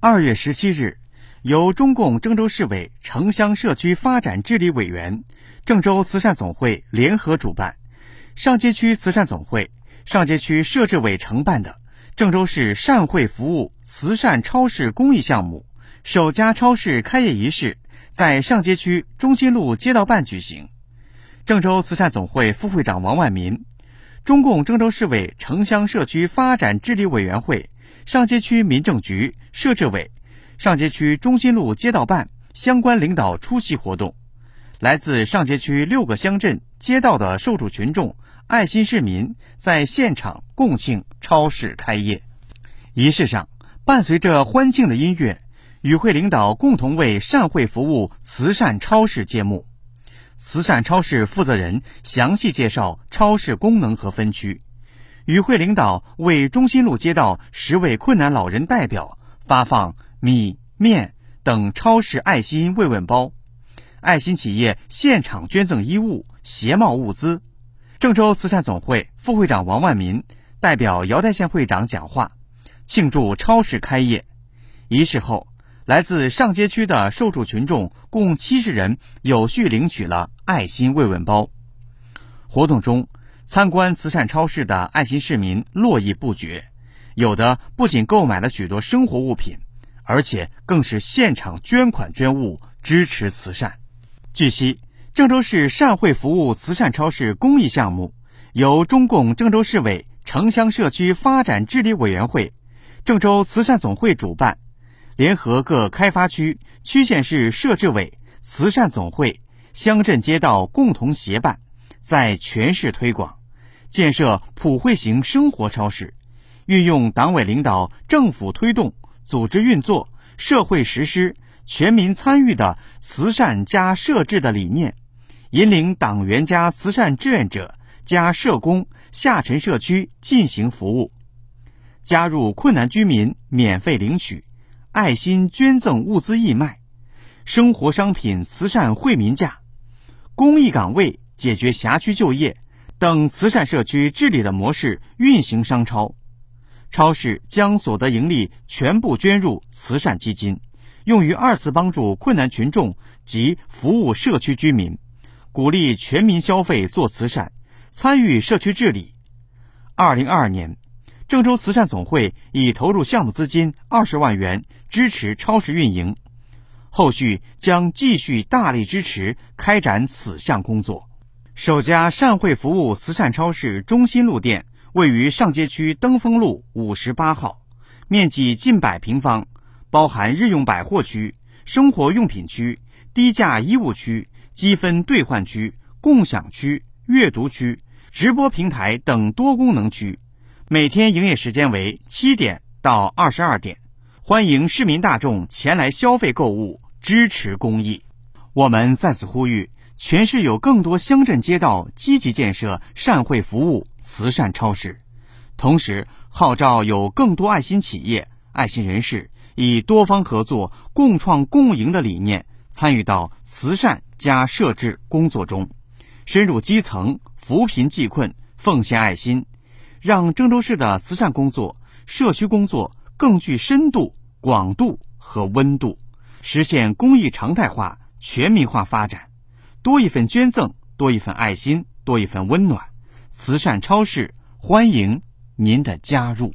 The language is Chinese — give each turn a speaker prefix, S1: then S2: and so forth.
S1: 二月十七日，由中共郑州市委城乡社区发展治理委员、郑州慈善总会联合主办，上街区慈善总会、上街区社治委承办的郑州市善惠服务慈善超市公益项目首家超市开业仪式在上街区中心路街道办举行。郑州慈善总会副会长王万民、中共郑州市委城乡社区发展治理委员会。上街区民政局、设治委、上街区中心路街道办相关领导出席活动，来自上街区六个乡镇街道的受助群众、爱心市民在现场共庆超市开业。仪式上，伴随着欢庆的音乐，与会领导共同为善惠服务慈善超市揭幕。慈善超市负责人详细介绍超市功能和分区。与会领导为中心路街道十位困难老人代表发放米面等超市爱心慰问包，爱心企业现场捐赠衣物、鞋帽物资。郑州慈善总会副会长王万民代表瑶台县会长讲话，庆祝超市开业。仪式后，来自上街区的受助群众共七十人有序领取了爱心慰问包。活动中。参观慈善超市的爱心市民络绎不绝，有的不仅购买了许多生活物品，而且更是现场捐款捐物支持慈善。据悉，郑州市善惠服务慈善超市公益项目由中共郑州市委城乡社区发展治理委员会、郑州慈善总会主办，联合各开发区、区县市设置委、慈善总会、乡镇街道共同协办，在全市推广。建设普惠型生活超市，运用党委领导、政府推动、组织运作、社会实施、全民参与的慈善加社治的理念，引领党员加慈善志愿者加社工下沉社区进行服务，加入困难居民免费领取、爱心捐赠物资义卖、生活商品慈善惠民价、公益岗位解决辖区就业。等慈善社区治理的模式运行商超，超市将所得盈利全部捐入慈善基金，用于二次帮助困难群众及服务社区居民，鼓励全民消费做慈善，参与社区治理。二零二二年，郑州慈善总会已投入项目资金二十万元支持超市运营，后续将继续大力支持开展此项工作。首家善惠服务慈善超市中心路店位于上街区登峰路五十八号，面积近百平方，包含日用百货区、生活用品区、低价衣物区、积分兑换区、共享区、阅读区、直播平台等多功能区。每天营业时间为七点到二十二点，欢迎市民大众前来消费购物，支持公益。我们在此呼吁。全市有更多乡镇街道积极建设善惠服务慈善超市，同时号召有更多爱心企业、爱心人士以多方合作、共创共赢的理念参与到慈善加社治工作中，深入基层扶贫济困、奉献爱心，让郑州市的慈善工作、社区工作更具深度、广度和温度，实现公益常态化、全民化发展。多一份捐赠，多一份爱心，多一份温暖。慈善超市欢迎您的加入。